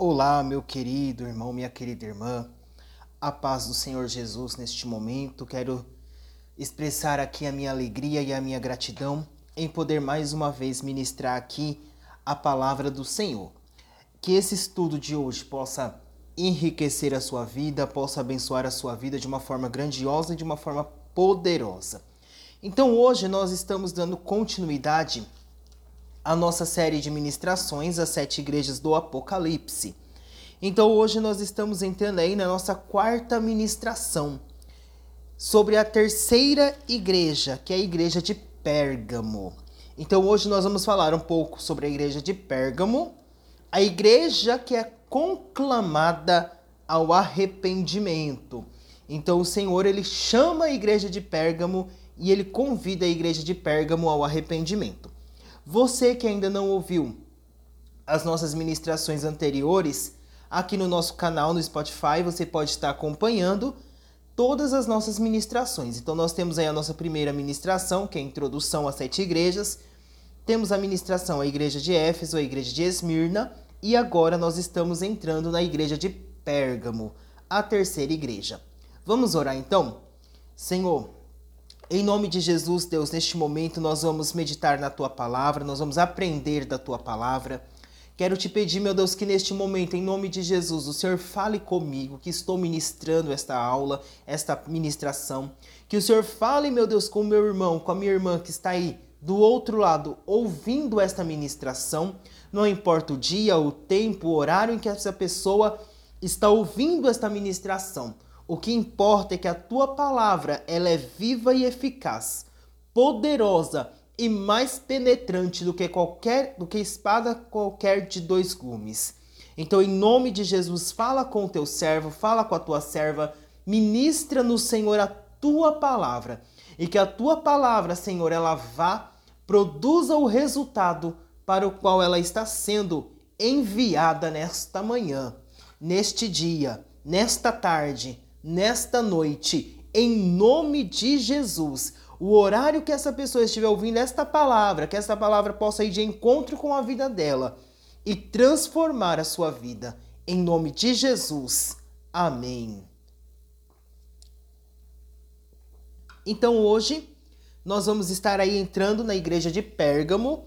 Olá, meu querido irmão, minha querida irmã. A paz do Senhor Jesus neste momento. Quero expressar aqui a minha alegria e a minha gratidão em poder mais uma vez ministrar aqui a palavra do Senhor. Que esse estudo de hoje possa enriquecer a sua vida, possa abençoar a sua vida de uma forma grandiosa e de uma forma poderosa. Então hoje nós estamos dando continuidade à nossa série de ministrações às sete igrejas do Apocalipse. Então hoje nós estamos entrando aí na nossa quarta ministração sobre a terceira igreja, que é a igreja de Pérgamo. Então hoje nós vamos falar um pouco sobre a igreja de Pérgamo, a igreja que é conclamada ao arrependimento. Então o Senhor ele chama a igreja de Pérgamo e ele convida a igreja de Pérgamo ao arrependimento. Você que ainda não ouviu as nossas ministrações anteriores, aqui no nosso canal no Spotify, você pode estar acompanhando todas as nossas ministrações. Então nós temos aí a nossa primeira ministração, que é a introdução às sete igrejas. Temos a ministração à igreja de Éfeso, a igreja de Esmirna, e agora nós estamos entrando na igreja de Pérgamo, a terceira igreja. Vamos orar então? Senhor, em nome de Jesus, Deus, neste momento nós vamos meditar na tua palavra, nós vamos aprender da tua palavra. Quero te pedir, meu Deus, que neste momento, em nome de Jesus, o Senhor fale comigo, que estou ministrando esta aula, esta ministração. Que o Senhor fale, meu Deus, com o meu irmão, com a minha irmã que está aí do outro lado, ouvindo esta ministração. Não importa o dia, o tempo, o horário em que essa pessoa está ouvindo esta ministração. O que importa é que a tua palavra ela é viva e eficaz, poderosa e mais penetrante do que qualquer do que espada qualquer de dois gumes. Então, em nome de Jesus, fala com o teu servo, fala com a tua serva, ministra no Senhor a tua palavra, e que a tua palavra, Senhor, ela vá produza o resultado para o qual ela está sendo enviada nesta manhã, neste dia, nesta tarde, nesta noite, em nome de Jesus. O horário que essa pessoa estiver ouvindo esta palavra, que essa palavra possa ir de encontro com a vida dela e transformar a sua vida. Em nome de Jesus. Amém. Então hoje nós vamos estar aí entrando na igreja de Pérgamo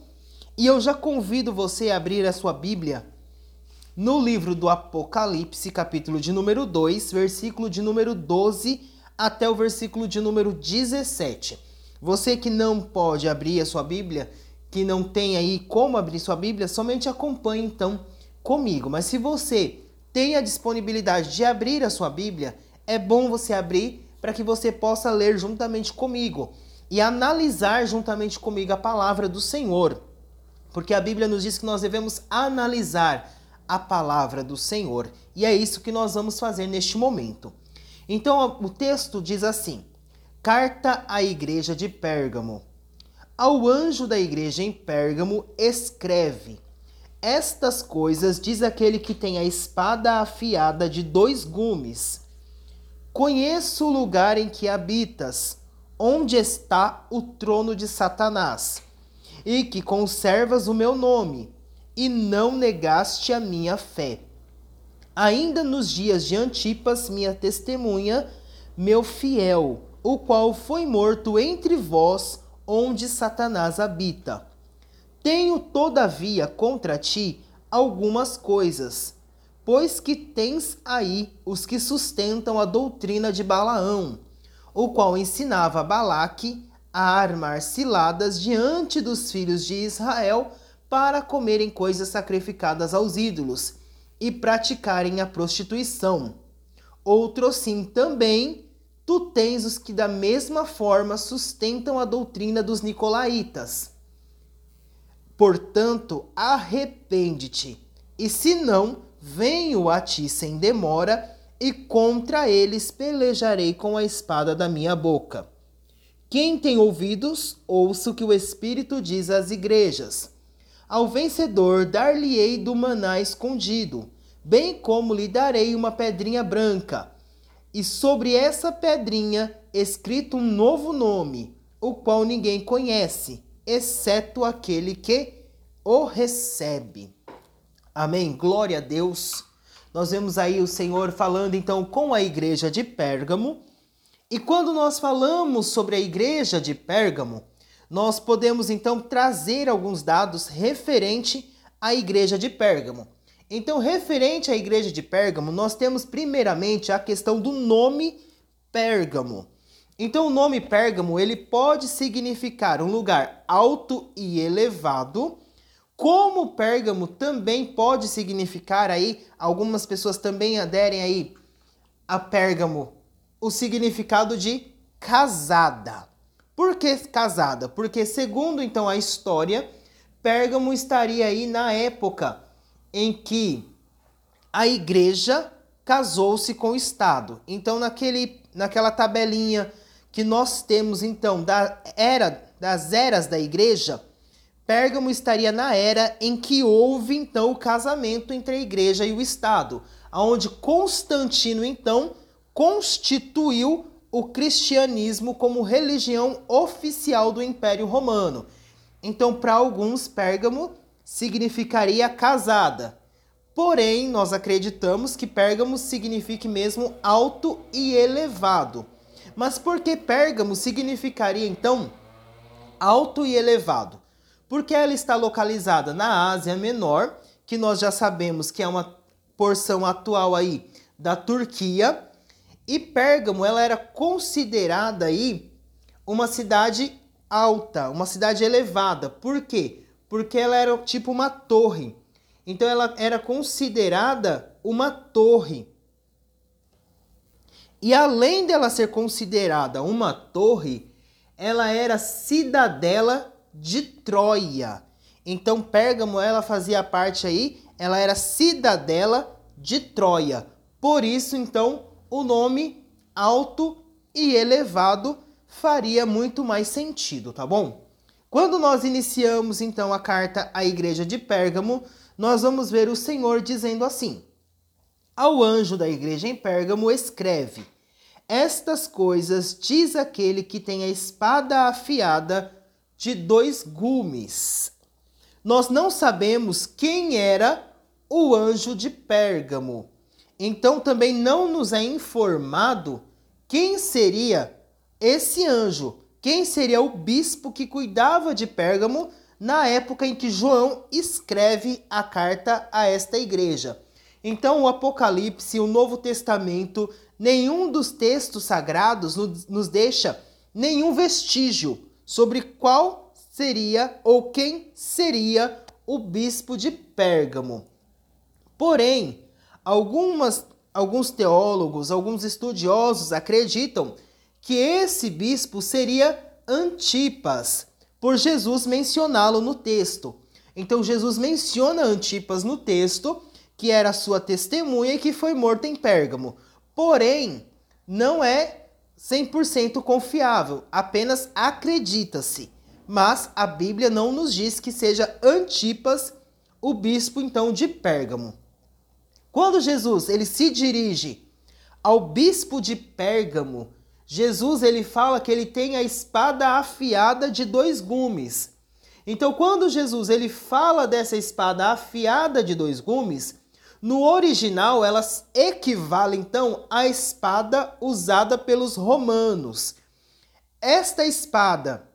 e eu já convido você a abrir a sua Bíblia no livro do Apocalipse, capítulo de número 2, versículo de número 12 até o versículo de número 17. Você que não pode abrir a sua Bíblia, que não tem aí como abrir sua Bíblia, somente acompanhe então comigo. Mas se você tem a disponibilidade de abrir a sua Bíblia, é bom você abrir para que você possa ler juntamente comigo e analisar juntamente comigo a palavra do Senhor. Porque a Bíblia nos diz que nós devemos analisar a palavra do Senhor. E é isso que nós vamos fazer neste momento. Então o texto diz assim: Carta à igreja de Pérgamo. Ao anjo da igreja em Pérgamo, escreve: Estas coisas diz aquele que tem a espada afiada de dois gumes. Conheço o lugar em que habitas, onde está o trono de Satanás, e que conservas o meu nome e não negaste a minha fé. Ainda nos dias de Antipas, minha testemunha, meu fiel, o qual foi morto entre vós, onde Satanás habita. Tenho, todavia, contra ti algumas coisas, pois que tens aí os que sustentam a doutrina de Balaão, o qual ensinava Balaque a armar ciladas diante dos filhos de Israel para comerem coisas sacrificadas aos ídolos e praticarem a prostituição. Outro sim também, tu tens os que da mesma forma sustentam a doutrina dos nicolaítas. Portanto, arrepende-te, e se não, venho a ti sem demora, e contra eles pelejarei com a espada da minha boca. Quem tem ouvidos, ouça o que o Espírito diz às igrejas. Ao vencedor dar-lhe-ei do maná escondido, bem como lhe darei uma pedrinha branca, e sobre essa pedrinha escrito um novo nome, o qual ninguém conhece, exceto aquele que o recebe. Amém. Glória a Deus. Nós vemos aí o Senhor falando então com a igreja de Pérgamo. E quando nós falamos sobre a igreja de Pérgamo, nós podemos então trazer alguns dados referente à igreja de Pérgamo. Então, referente à igreja de Pérgamo, nós temos primeiramente a questão do nome Pérgamo. Então, o nome Pérgamo, ele pode significar um lugar alto e elevado, como Pérgamo também pode significar aí, algumas pessoas também aderem aí a Pérgamo, o significado de casada. Por que casada? Porque segundo então a história, Pérgamo estaria aí na época em que a igreja casou-se com o Estado. Então naquele, naquela tabelinha que nós temos então da era das eras da igreja, Pérgamo estaria na era em que houve então o casamento entre a igreja e o Estado, aonde Constantino então constituiu o cristianismo como religião oficial do Império Romano. Então, para alguns, Pérgamo significaria casada. Porém, nós acreditamos que Pérgamo signifique mesmo alto e elevado. Mas por que Pérgamo significaria então alto e elevado? porque ela está localizada na Ásia Menor, que nós já sabemos que é uma porção atual aí da Turquia, e Pérgamo ela era considerada aí uma cidade alta, uma cidade elevada. Por quê? Porque ela era tipo uma torre. Então ela era considerada uma torre. E além dela ser considerada uma torre, ela era cidadela de Troia. Então Pérgamo ela fazia parte aí, ela era cidadela de Troia. Por isso então o nome alto e elevado faria muito mais sentido, tá bom? Quando nós iniciamos então a carta à igreja de Pérgamo, nós vamos ver o Senhor dizendo assim: Ao anjo da igreja em Pérgamo escreve: Estas coisas diz aquele que tem a espada afiada de dois gumes. Nós não sabemos quem era o anjo de Pérgamo. Então também não nos é informado quem seria esse anjo, quem seria o bispo que cuidava de Pérgamo na época em que João escreve a carta a esta igreja. Então, o Apocalipse, o Novo Testamento, nenhum dos textos sagrados nos deixa nenhum vestígio sobre qual seria ou quem seria o bispo de Pérgamo. Porém, algumas, alguns teólogos, alguns estudiosos acreditam que esse bispo seria Antipas, por Jesus mencioná-lo no texto. Então Jesus menciona Antipas no texto, que era sua testemunha e que foi morta em Pérgamo. Porém, não é 100% confiável, apenas acredita-se. Mas a Bíblia não nos diz que seja Antipas o bispo então de Pérgamo. Quando Jesus ele se dirige ao bispo de Pérgamo, Jesus ele fala que ele tem a espada afiada de dois gumes. Então, quando Jesus ele fala dessa espada afiada de dois gumes, no original, elas equivalem então à espada usada pelos romanos. Esta espada,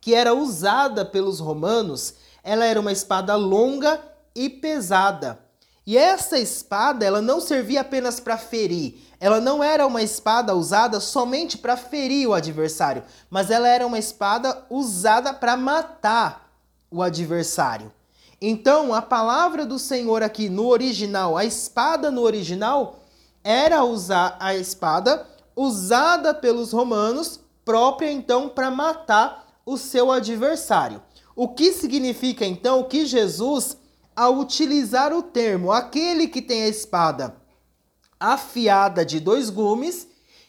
que era usada pelos romanos, ela era uma espada longa e pesada. E essa espada, ela não servia apenas para ferir. Ela não era uma espada usada somente para ferir o adversário, mas ela era uma espada usada para matar o adversário. Então, a palavra do Senhor aqui no original, a espada no original, era usar a espada usada pelos romanos, própria então para matar o seu adversário. O que significa então que Jesus, ao utilizar o termo aquele que tem a espada afiada de dois gumes,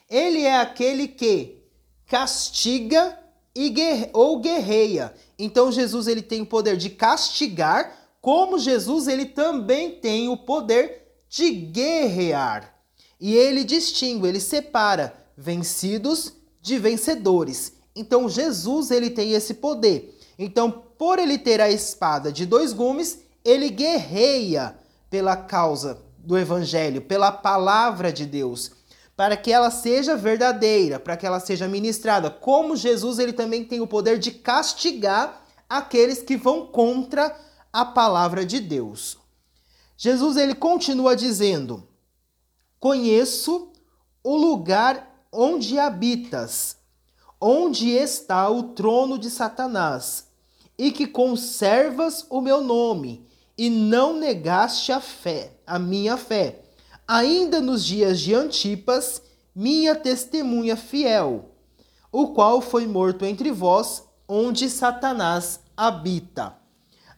ele é aquele que castiga e guerre ou guerreia. Então Jesus ele tem o poder de castigar, como Jesus ele também tem o poder de guerrear. E ele distingue, ele separa vencidos de vencedores. Então Jesus ele tem esse poder. Então, por ele ter a espada de dois gumes, ele guerreia pela causa do evangelho, pela palavra de Deus, para que ela seja verdadeira, para que ela seja ministrada. Como Jesus, ele também tem o poder de castigar aqueles que vão contra a palavra de Deus. Jesus ele continua dizendo: Conheço o lugar onde habitas, onde está o trono de Satanás, e que conservas o meu nome, e não negaste a fé, a minha fé, ainda nos dias de Antipas, minha testemunha fiel, o qual foi morto entre vós, onde Satanás habita.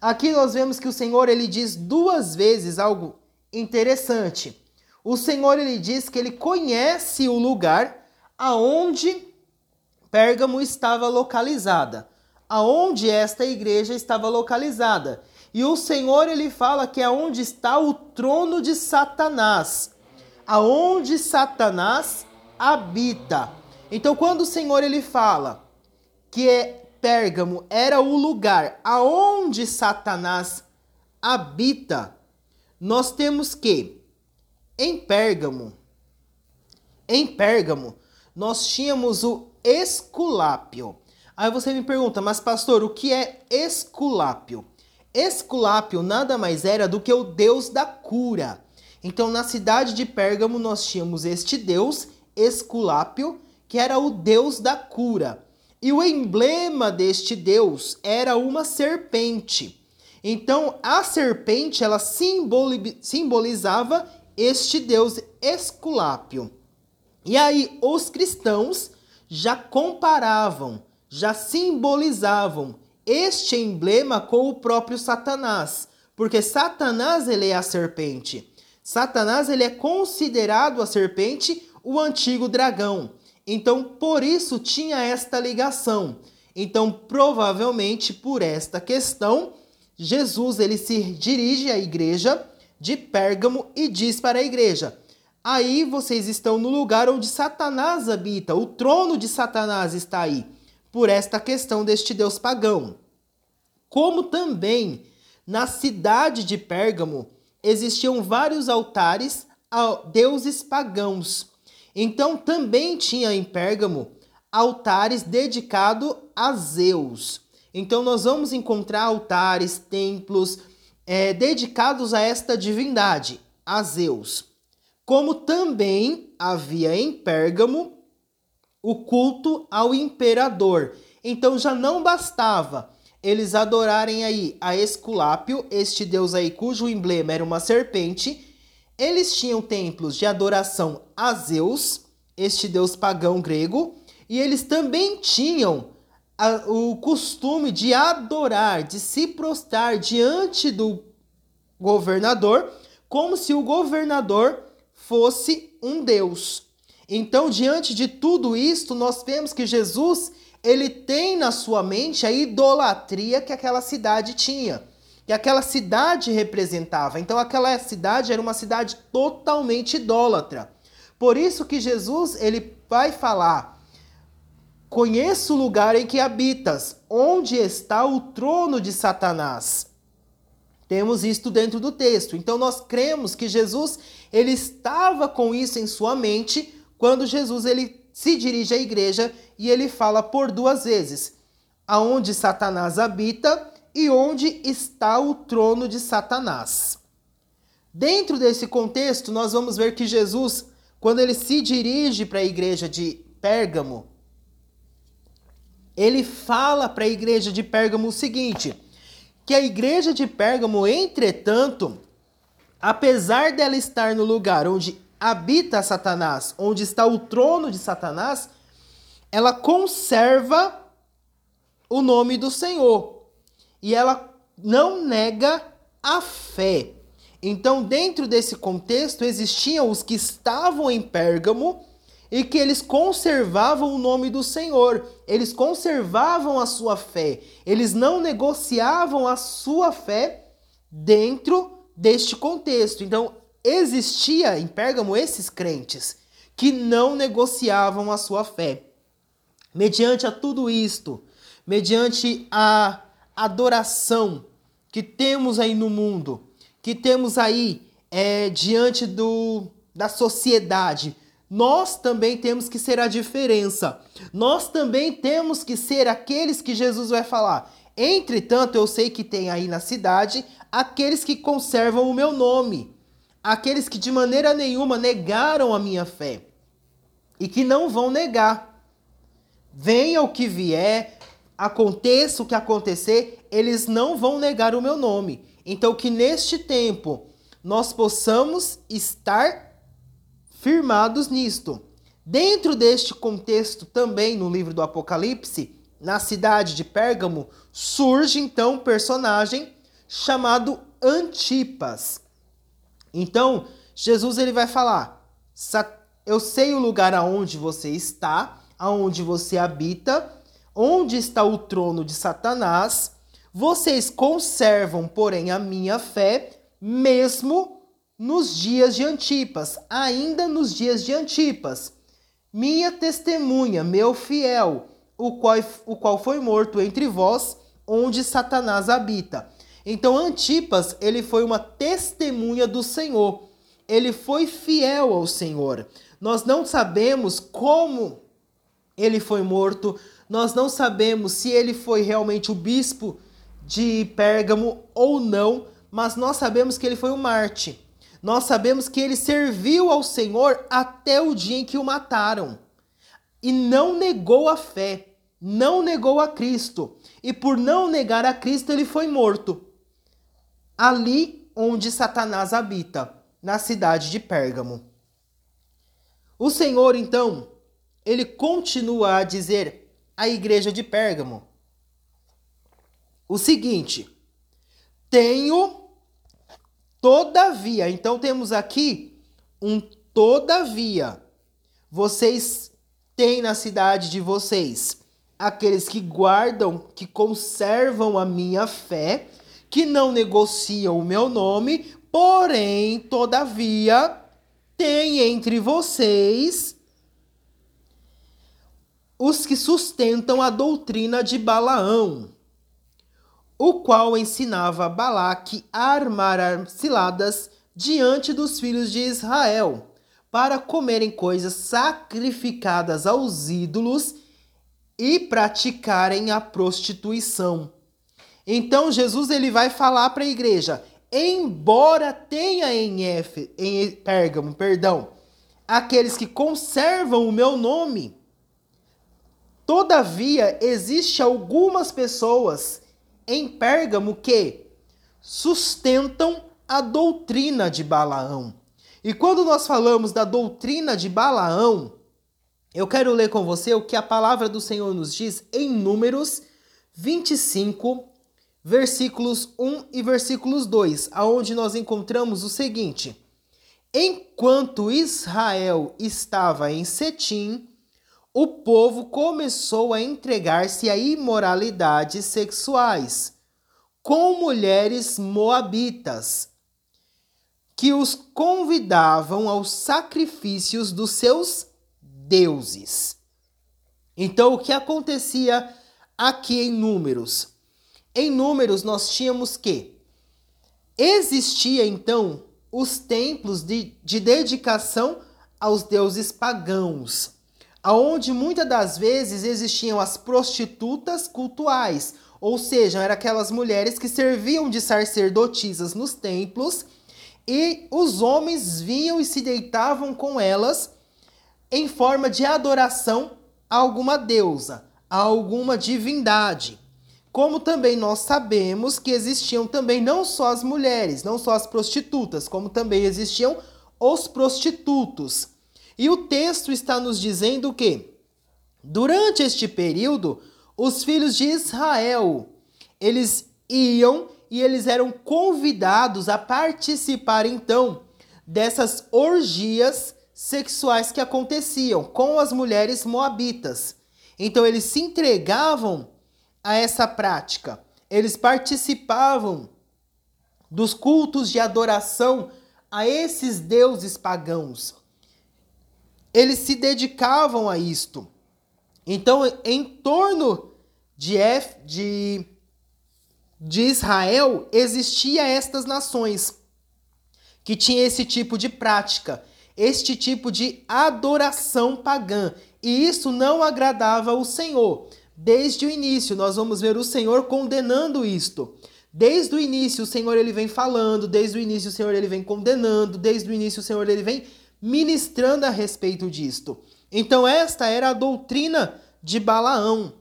Aqui nós vemos que o Senhor ele diz duas vezes algo interessante. O Senhor ele diz que ele conhece o lugar aonde Pérgamo estava localizada, aonde esta igreja estava localizada. E o Senhor ele fala que é onde está o trono de Satanás, aonde Satanás habita. Então quando o Senhor ele fala que é Pérgamo era o lugar aonde Satanás habita, nós temos que em Pérgamo, em Pérgamo, nós tínhamos o Esculápio. Aí você me pergunta, mas pastor, o que é Esculápio? Esculápio nada mais era do que o deus da cura. Então, na cidade de Pérgamo, nós tínhamos este deus, Esculápio, que era o deus da cura. E o emblema deste deus era uma serpente. Então, a serpente ela simbolizava este deus Esculápio. E aí os cristãos já comparavam, já simbolizavam este emblema com o próprio Satanás, porque Satanás ele é a serpente. Satanás ele é considerado a serpente, o antigo dragão. Então, por isso tinha esta ligação. Então, provavelmente por esta questão, Jesus ele se dirige à igreja de Pérgamo e diz para a igreja: Aí vocês estão no lugar onde Satanás habita, o trono de Satanás está aí, por esta questão deste deus pagão. Como também na cidade de Pérgamo existiam vários altares a deuses pagãos. Então também tinha em Pérgamo altares dedicados a Zeus. Então nós vamos encontrar altares, templos é, dedicados a esta divindade, a Zeus. Como também havia em Pérgamo o culto ao imperador. Então já não bastava eles adorarem aí a Esculápio, este deus aí cujo emblema era uma serpente, eles tinham templos de adoração a Zeus, este deus pagão grego, e eles também tinham a, o costume de adorar, de se prostrar diante do governador, como se o governador fosse um deus. Então, diante de tudo isto, nós vemos que Jesus, ele tem na sua mente a idolatria que aquela cidade tinha que aquela cidade representava. Então aquela cidade era uma cidade totalmente idólatra. Por isso que Jesus ele vai falar: Conheço o lugar em que habitas, onde está o trono de Satanás. Temos isto dentro do texto. Então nós cremos que Jesus ele estava com isso em sua mente quando Jesus ele se dirige à igreja e ele fala por duas vezes: aonde Satanás habita e onde está o trono de Satanás. Dentro desse contexto, nós vamos ver que Jesus, quando ele se dirige para a igreja de Pérgamo, ele fala para a igreja de Pérgamo o seguinte: que a igreja de Pérgamo, entretanto, apesar dela estar no lugar onde habita Satanás, onde está o trono de Satanás, ela conserva o nome do Senhor e ela não nega a fé. Então, dentro desse contexto, existiam os que estavam em Pérgamo e que eles conservavam o nome do Senhor, eles conservavam a sua fé, eles não negociavam a sua fé dentro deste contexto. Então, existia em Pérgamo esses crentes que não negociavam a sua fé. Mediante a tudo isto, mediante a adoração que temos aí no mundo, que temos aí é, diante do, da sociedade, nós também temos que ser a diferença. Nós também temos que ser aqueles que Jesus vai falar. Entretanto, eu sei que tem aí na cidade aqueles que conservam o meu nome, aqueles que de maneira nenhuma negaram a minha fé e que não vão negar. Venha o que vier, aconteça o que acontecer, eles não vão negar o meu nome. Então, que neste tempo nós possamos estar firmados nisto. Dentro deste contexto, também no livro do Apocalipse, na cidade de Pérgamo, surge então um personagem chamado Antipas. Então, Jesus ele vai falar: Eu sei o lugar aonde você está, aonde você habita, onde está o trono de Satanás. Vocês conservam, porém, a minha fé, mesmo nos dias de Antipas, ainda nos dias de Antipas. Minha testemunha, meu fiel, o qual, o qual foi morto entre vós, onde Satanás habita. Então Antipas, ele foi uma testemunha do Senhor. Ele foi fiel ao Senhor. Nós não sabemos como ele foi morto, nós não sabemos se ele foi realmente o bispo de Pérgamo ou não, mas nós sabemos que ele foi um Marte. Nós sabemos que ele serviu ao Senhor até o dia em que o mataram. E não negou a fé, não negou a Cristo. E por não negar a Cristo, ele foi morto ali onde Satanás habita, na cidade de Pérgamo. O Senhor, então, ele continua a dizer à igreja de Pérgamo o seguinte: tenho, todavia, então temos aqui um todavia. Vocês têm na cidade de vocês aqueles que guardam, que conservam a minha fé que não negociam o meu nome, porém, todavia, tem entre vocês os que sustentam a doutrina de Balaão, o qual ensinava Balaque a armar ciladas diante dos filhos de Israel, para comerem coisas sacrificadas aos ídolos e praticarem a prostituição. Então Jesus ele vai falar para a igreja, embora tenha em, em Pérgamo, perdão, aqueles que conservam o meu nome, todavia existe algumas pessoas em Pérgamo que sustentam a doutrina de Balaão. E quando nós falamos da doutrina de Balaão, eu quero ler com você o que a palavra do Senhor nos diz em Números 25, versículos 1 e versículos 2, aonde nós encontramos o seguinte: Enquanto Israel estava em Setim, o povo começou a entregar-se a imoralidades sexuais com mulheres moabitas, que os convidavam aos sacrifícios dos seus deuses. Então, o que acontecia aqui em Números? Em Números, nós tínhamos que existia então os templos de, de dedicação aos deuses pagãos, aonde muitas das vezes existiam as prostitutas cultuais, ou seja, eram aquelas mulheres que serviam de sacerdotisas nos templos e os homens vinham e se deitavam com elas em forma de adoração a alguma deusa, a alguma divindade. Como também nós sabemos que existiam também não só as mulheres, não só as prostitutas, como também existiam os prostitutos. E o texto está nos dizendo que durante este período, os filhos de Israel, eles iam e eles eram convidados a participar então dessas orgias sexuais que aconteciam com as mulheres moabitas. Então eles se entregavam a essa prática. Eles participavam dos cultos de adoração a esses deuses pagãos. Eles se dedicavam a isto. Então, em torno de, F, de, de Israel existia estas nações que tinha esse tipo de prática, este tipo de adoração pagã, e isso não agradava o Senhor. Desde o início, nós vamos ver o Senhor condenando isto. Desde o início, o Senhor ele vem falando, desde o início, o Senhor ele vem condenando, desde o início, o Senhor ele vem ministrando a respeito disto. Então, esta era a doutrina de Balaão.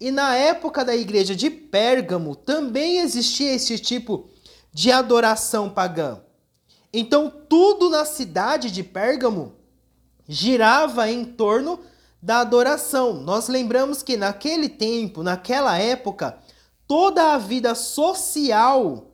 E na época da igreja de Pérgamo também existia esse tipo de adoração pagã. Então, tudo na cidade de Pérgamo girava em torno da adoração. Nós lembramos que naquele tempo, naquela época, toda a vida social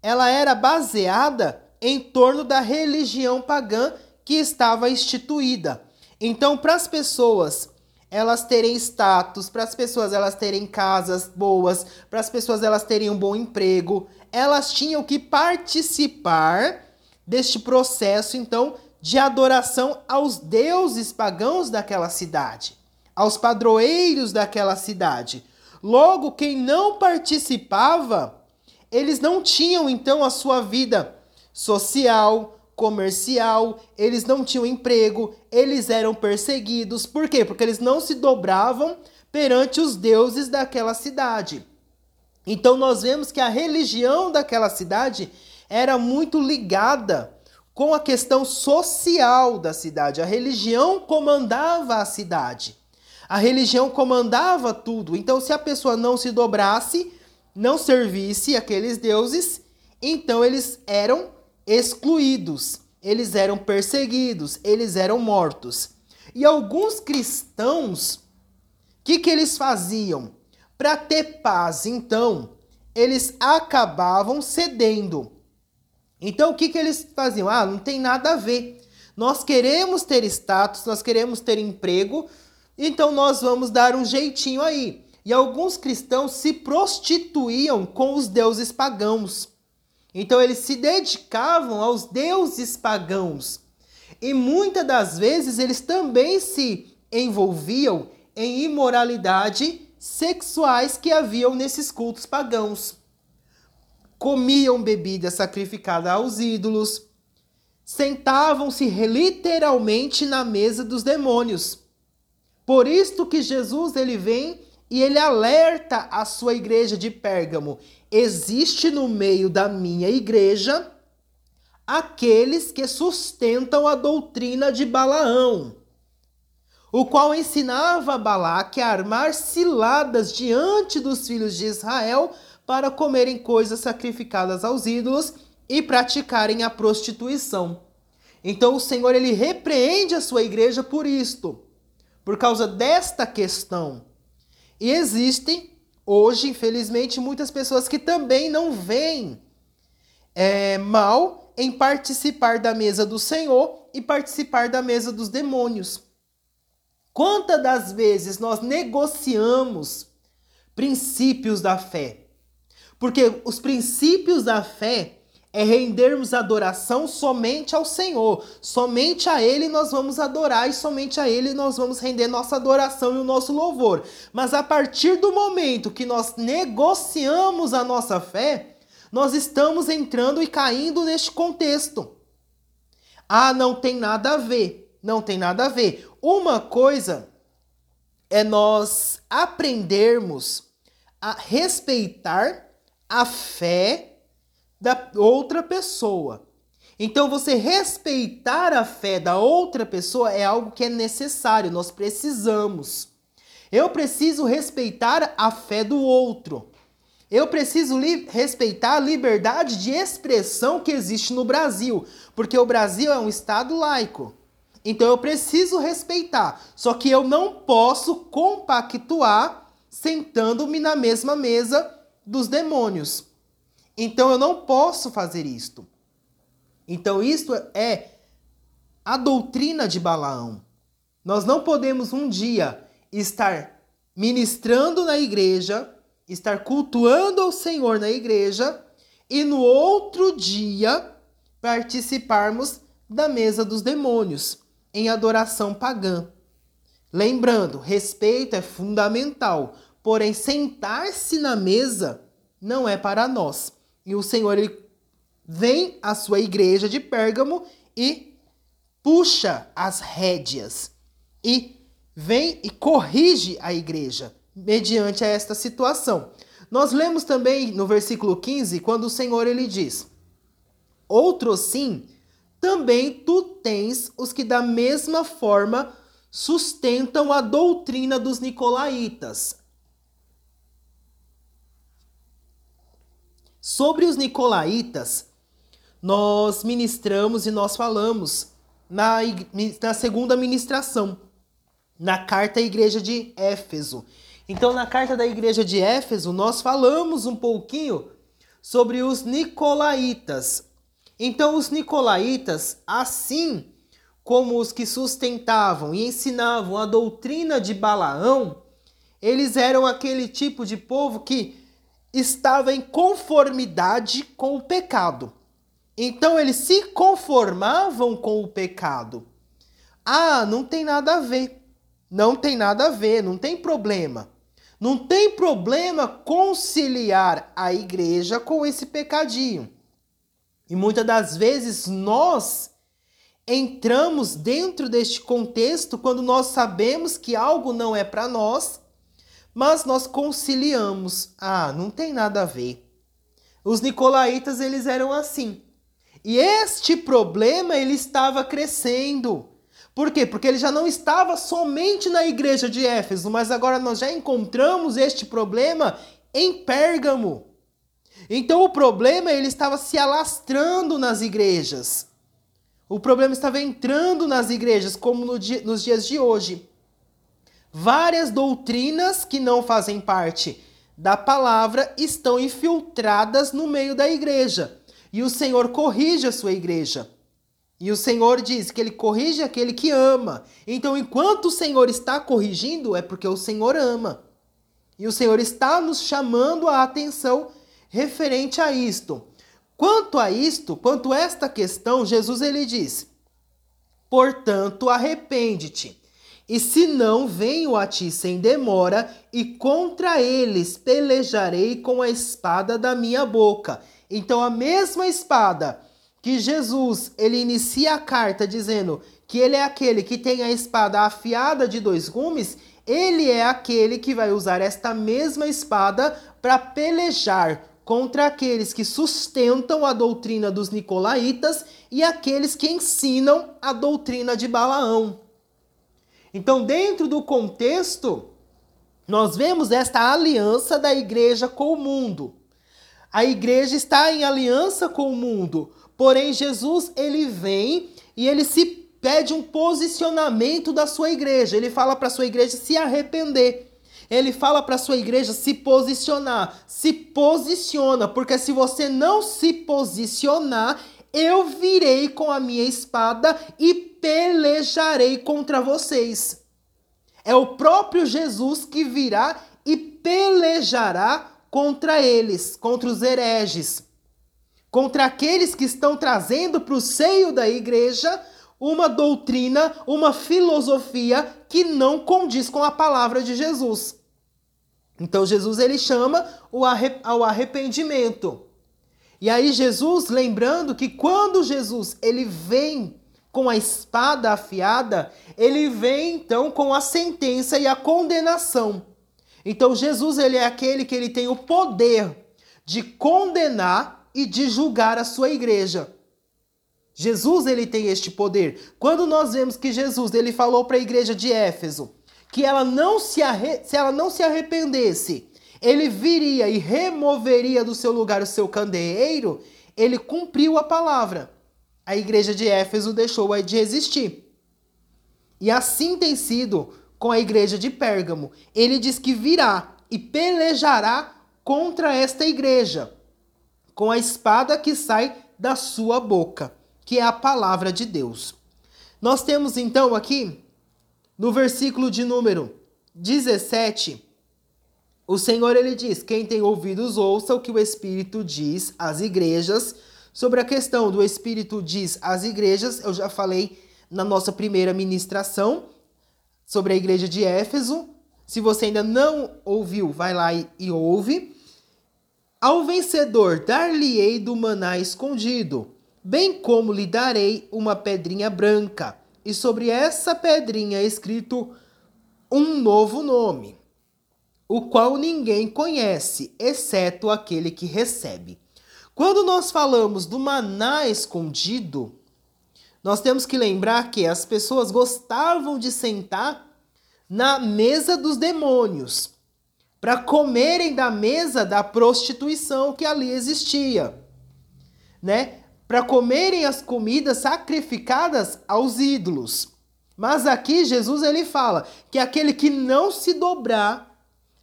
ela era baseada em torno da religião pagã que estava instituída. Então, para as pessoas elas terem status, para as pessoas elas terem casas boas, para as pessoas elas terem um bom emprego, elas tinham que participar deste processo então de adoração aos deuses pagãos daquela cidade, aos padroeiros daquela cidade. Logo, quem não participava, eles não tinham então a sua vida social, comercial, eles não tinham emprego, eles eram perseguidos. Por quê? Porque eles não se dobravam perante os deuses daquela cidade. Então nós vemos que a religião daquela cidade era muito ligada com a questão social da cidade. A religião comandava a cidade. A religião comandava tudo. Então, se a pessoa não se dobrasse, não servisse aqueles deuses, então eles eram excluídos, eles eram perseguidos, eles eram mortos. E alguns cristãos, o que, que eles faziam? Para ter paz, então, eles acabavam cedendo. Então, o que, que eles faziam? Ah, não tem nada a ver. Nós queremos ter status, nós queremos ter emprego, então nós vamos dar um jeitinho aí. E alguns cristãos se prostituíam com os deuses pagãos. Então eles se dedicavam aos deuses pagãos. E muitas das vezes eles também se envolviam em imoralidade sexuais que haviam nesses cultos pagãos. Comiam bebida sacrificada aos ídolos, sentavam-se literalmente na mesa dos demônios. Por isto que Jesus ele vem e ele alerta a sua igreja de Pérgamo: existe no meio da minha igreja aqueles que sustentam a doutrina de Balaão, o qual ensinava Balaque a armar ciladas diante dos filhos de Israel para comerem coisas sacrificadas aos ídolos e praticarem a prostituição. Então o Senhor ele repreende a sua igreja por isto, por causa desta questão. E existem hoje, infelizmente, muitas pessoas que também não veem é, mal em participar da mesa do Senhor e participar da mesa dos demônios. Quantas das vezes nós negociamos princípios da fé? Porque os princípios da fé é rendermos adoração somente ao Senhor. Somente a Ele nós vamos adorar e somente a Ele nós vamos render nossa adoração e o nosso louvor. Mas a partir do momento que nós negociamos a nossa fé, nós estamos entrando e caindo neste contexto. Ah, não tem nada a ver. Não tem nada a ver. Uma coisa é nós aprendermos a respeitar a fé da outra pessoa. Então, você respeitar a fé da outra pessoa é algo que é necessário, nós precisamos. Eu preciso respeitar a fé do outro. Eu preciso respeitar a liberdade de expressão que existe no Brasil, porque o Brasil é um estado laico. Então eu preciso respeitar. Só que eu não posso compactuar sentando-me na mesma mesa dos demônios. Então eu não posso fazer isto. Então isto é a doutrina de Balaão. Nós não podemos um dia estar ministrando na igreja, estar cultuando ao Senhor na igreja e no outro dia participarmos da mesa dos demônios em adoração pagã. Lembrando, respeito é fundamental, porém sentar-se na mesa não é para nós. E o Senhor ele vem à sua igreja de Pérgamo e puxa as rédeas e vem e corrige a igreja mediante esta situação. Nós lemos também no versículo 15, quando o Senhor ele diz: Outro sim, também tu tens os que da mesma forma sustentam a doutrina dos nicolaítas. Sobre os nicolaítas, nós ministramos e nós falamos na, na segunda ministração, na carta à igreja de Éfeso. Então, na carta da igreja de Éfeso, nós falamos um pouquinho sobre os nicolaítas. Então, os nicolaítas, assim como os que sustentavam e ensinavam a doutrina de Balaão, eles eram aquele tipo de povo que estava em conformidade com o pecado. Então eles se conformavam com o pecado. Ah, não tem nada a ver. Não tem nada a ver, não tem problema. Não tem problema conciliar a igreja com esse pecadinho. E muitas das vezes nós entramos dentro deste contexto quando nós sabemos que algo não é para nós, mas nós conciliamos. Ah, não tem nada a ver. Os nicolaítas eles eram assim. E este problema ele estava crescendo. Por quê? Porque ele já não estava somente na igreja de Éfeso, mas agora nós já encontramos este problema em Pérgamo. Então o problema ele estava se alastrando nas igrejas. O problema estava entrando nas igrejas, como no dia, nos dias de hoje. Várias doutrinas que não fazem parte da palavra estão infiltradas no meio da igreja. E o Senhor corrige a sua igreja. E o Senhor diz que ele corrige aquele que ama. Então, enquanto o Senhor está corrigindo, é porque o Senhor ama. E o Senhor está nos chamando a atenção referente a isto. Quanto a isto, quanto a esta questão, Jesus ele diz: Portanto, arrepende-te. E se não, venho a ti sem demora, e contra eles pelejarei com a espada da minha boca. Então, a mesma espada que Jesus ele inicia a carta dizendo que ele é aquele que tem a espada afiada de dois gumes, ele é aquele que vai usar esta mesma espada para pelejar contra aqueles que sustentam a doutrina dos nicolaítas e aqueles que ensinam a doutrina de Balaão. Então, dentro do contexto, nós vemos esta aliança da igreja com o mundo. A igreja está em aliança com o mundo, porém Jesus ele vem e ele se pede um posicionamento da sua igreja. Ele fala para a sua igreja se arrepender. Ele fala para a sua igreja se posicionar. Se posiciona, porque se você não se posicionar, eu virei com a minha espada e pelejarei contra vocês. É o próprio Jesus que virá e pelejará contra eles, contra os hereges, contra aqueles que estão trazendo para o seio da igreja uma doutrina, uma filosofia que não condiz com a palavra de Jesus. Então Jesus ele chama ao arrependimento. E aí Jesus, lembrando que quando Jesus ele vem com a espada afiada, ele vem então com a sentença e a condenação. Então Jesus ele é aquele que ele tem o poder de condenar e de julgar a sua igreja. Jesus ele tem este poder. Quando nós vemos que Jesus ele falou para a igreja de Éfeso que ela não se arre... se ela não se arrependesse, ele viria e removeria do seu lugar o seu candeeiro, ele cumpriu a palavra. A igreja de Éfeso deixou de existir. E assim tem sido com a igreja de Pérgamo. Ele diz que virá e pelejará contra esta igreja com a espada que sai da sua boca que é a palavra de Deus. Nós temos então aqui, no versículo de número 17, o Senhor ele diz: Quem tem ouvidos, ouça o que o Espírito diz às igrejas. Sobre a questão do Espírito diz às igrejas, eu já falei na nossa primeira ministração sobre a igreja de Éfeso. Se você ainda não ouviu, vai lá e, e ouve. Ao vencedor dar-lhe-ei do maná escondido, bem como lhe darei uma pedrinha branca, e sobre essa pedrinha é escrito um novo nome, o qual ninguém conhece, exceto aquele que recebe. Quando nós falamos do maná escondido, nós temos que lembrar que as pessoas gostavam de sentar na mesa dos demônios para comerem da mesa da prostituição que ali existia, né? Para comerem as comidas sacrificadas aos ídolos. Mas aqui Jesus ele fala que aquele que não se dobrar,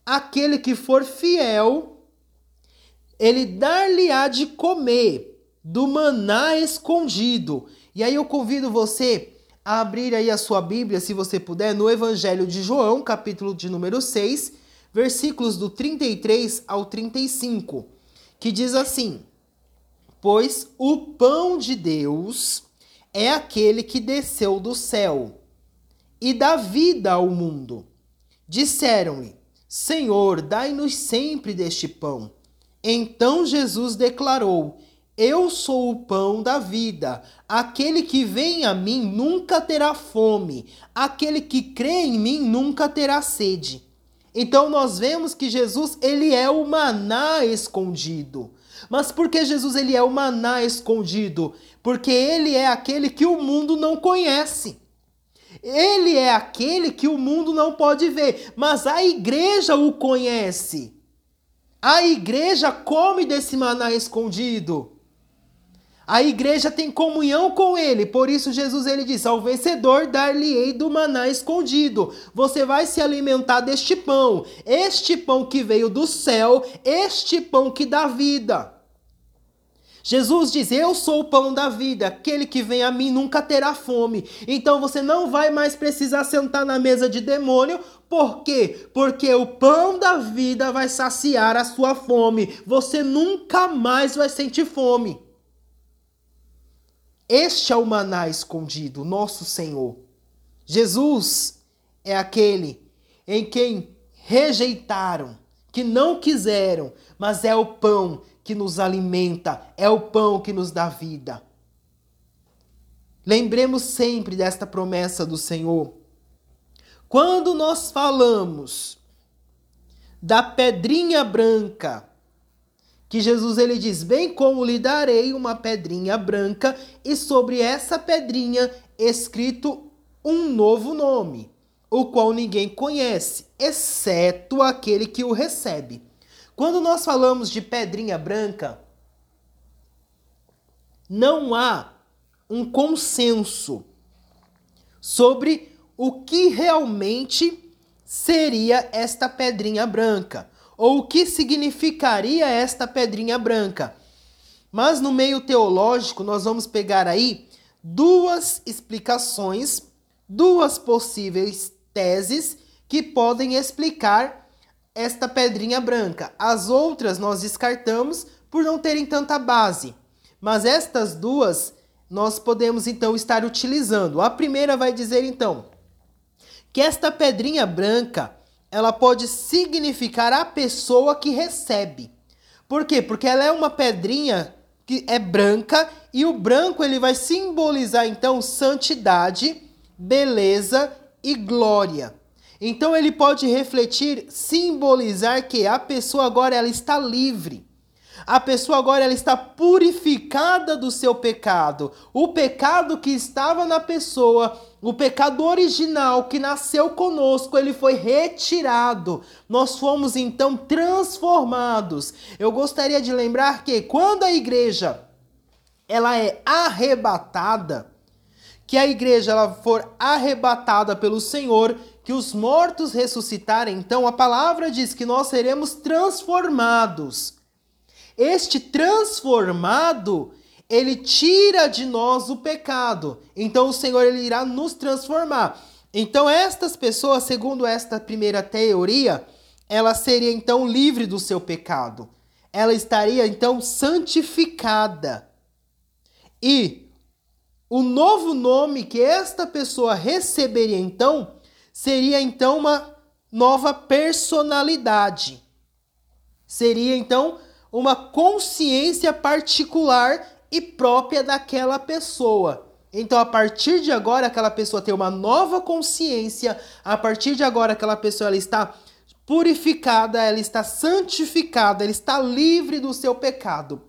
aquele que for fiel, ele dar-lhe-á de comer do maná escondido. E aí eu convido você a abrir aí a sua Bíblia, se você puder, no Evangelho de João, capítulo de número 6, versículos do 33 ao 35, que diz assim: Pois o pão de Deus é aquele que desceu do céu e dá vida ao mundo. Disseram-lhe: Senhor, dai-nos sempre deste pão. Então Jesus declarou: Eu sou o pão da vida. Aquele que vem a mim nunca terá fome. Aquele que crê em mim nunca terá sede. Então nós vemos que Jesus, ele é o maná escondido. Mas por que Jesus ele é o maná escondido? Porque ele é aquele que o mundo não conhece. Ele é aquele que o mundo não pode ver, mas a igreja o conhece. A igreja come desse maná escondido. A igreja tem comunhão com ele, por isso Jesus ele diz: "Ao vencedor dar-lhe-ei do maná escondido". Você vai se alimentar deste pão, este pão que veio do céu, este pão que dá vida. Jesus diz: Eu sou o pão da vida, aquele que vem a mim nunca terá fome. Então você não vai mais precisar sentar na mesa de demônio. Por quê? Porque o pão da vida vai saciar a sua fome. Você nunca mais vai sentir fome. Este é o maná escondido, nosso Senhor. Jesus é aquele em quem rejeitaram, que não quiseram, mas é o pão que nos alimenta, é o pão que nos dá vida. Lembremos sempre desta promessa do Senhor. Quando nós falamos da pedrinha branca, que Jesus ele diz: "Bem como lhe darei uma pedrinha branca e sobre essa pedrinha escrito um novo nome, o qual ninguém conhece, exceto aquele que o recebe." Quando nós falamos de pedrinha branca, não há um consenso sobre o que realmente seria esta pedrinha branca ou o que significaria esta pedrinha branca. Mas no meio teológico, nós vamos pegar aí duas explicações, duas possíveis teses que podem explicar esta pedrinha branca. As outras nós descartamos por não terem tanta base. Mas estas duas nós podemos então estar utilizando. A primeira vai dizer então que esta pedrinha branca ela pode significar a pessoa que recebe. Por quê? Porque ela é uma pedrinha que é branca e o branco ele vai simbolizar então santidade, beleza e glória. Então ele pode refletir, simbolizar que a pessoa agora ela está livre. A pessoa agora ela está purificada do seu pecado. O pecado que estava na pessoa, o pecado original que nasceu conosco, ele foi retirado. Nós fomos então transformados. Eu gostaria de lembrar que quando a igreja ela é arrebatada, que a igreja ela for arrebatada pelo Senhor, que os mortos ressuscitarem, então a palavra diz que nós seremos transformados. Este transformado, ele tira de nós o pecado. Então o Senhor ele irá nos transformar. Então estas pessoas, segundo esta primeira teoria, ela seria então livre do seu pecado. Ela estaria então santificada. E o novo nome que esta pessoa receberia então seria então uma nova personalidade. Seria então uma consciência particular e própria daquela pessoa. Então, a partir de agora, aquela pessoa tem uma nova consciência. A partir de agora, aquela pessoa ela está purificada, ela está santificada, ela está livre do seu pecado.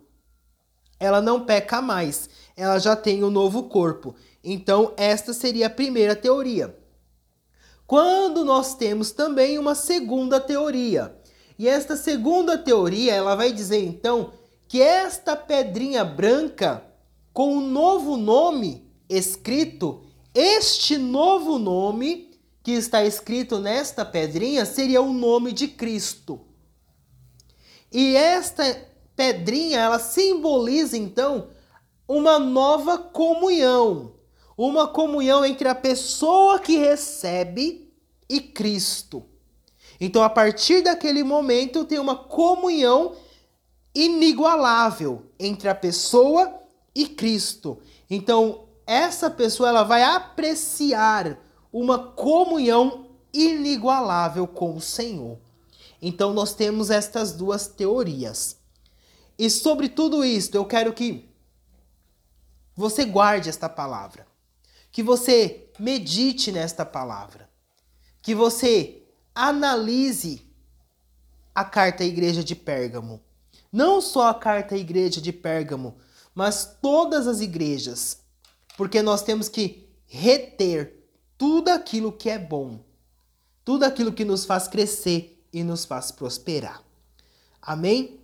Ela não peca mais, ela já tem um novo corpo. Então, esta seria a primeira teoria. Quando nós temos também uma segunda teoria. E esta segunda teoria, ela vai dizer então que esta pedrinha branca com um novo nome escrito, este novo nome que está escrito nesta pedrinha seria o nome de Cristo. E esta pedrinha, ela simboliza então uma nova comunhão, uma comunhão entre a pessoa que recebe e Cristo. Então, a partir daquele momento, tem uma comunhão inigualável entre a pessoa e Cristo. Então, essa pessoa ela vai apreciar uma comunhão inigualável com o Senhor. Então, nós temos estas duas teorias. E sobre tudo isto, eu quero que você guarde esta palavra, que você medite nesta palavra, que você analise a carta à igreja de Pérgamo. Não só a carta à igreja de Pérgamo, mas todas as igrejas, porque nós temos que reter tudo aquilo que é bom, tudo aquilo que nos faz crescer e nos faz prosperar. Amém?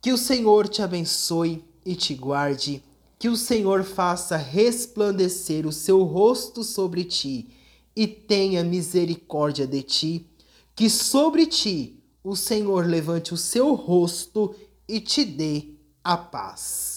Que o Senhor te abençoe e te guarde, que o Senhor faça resplandecer o seu rosto sobre ti e tenha misericórdia de ti, que sobre ti o Senhor levante o seu rosto e te dê a paz.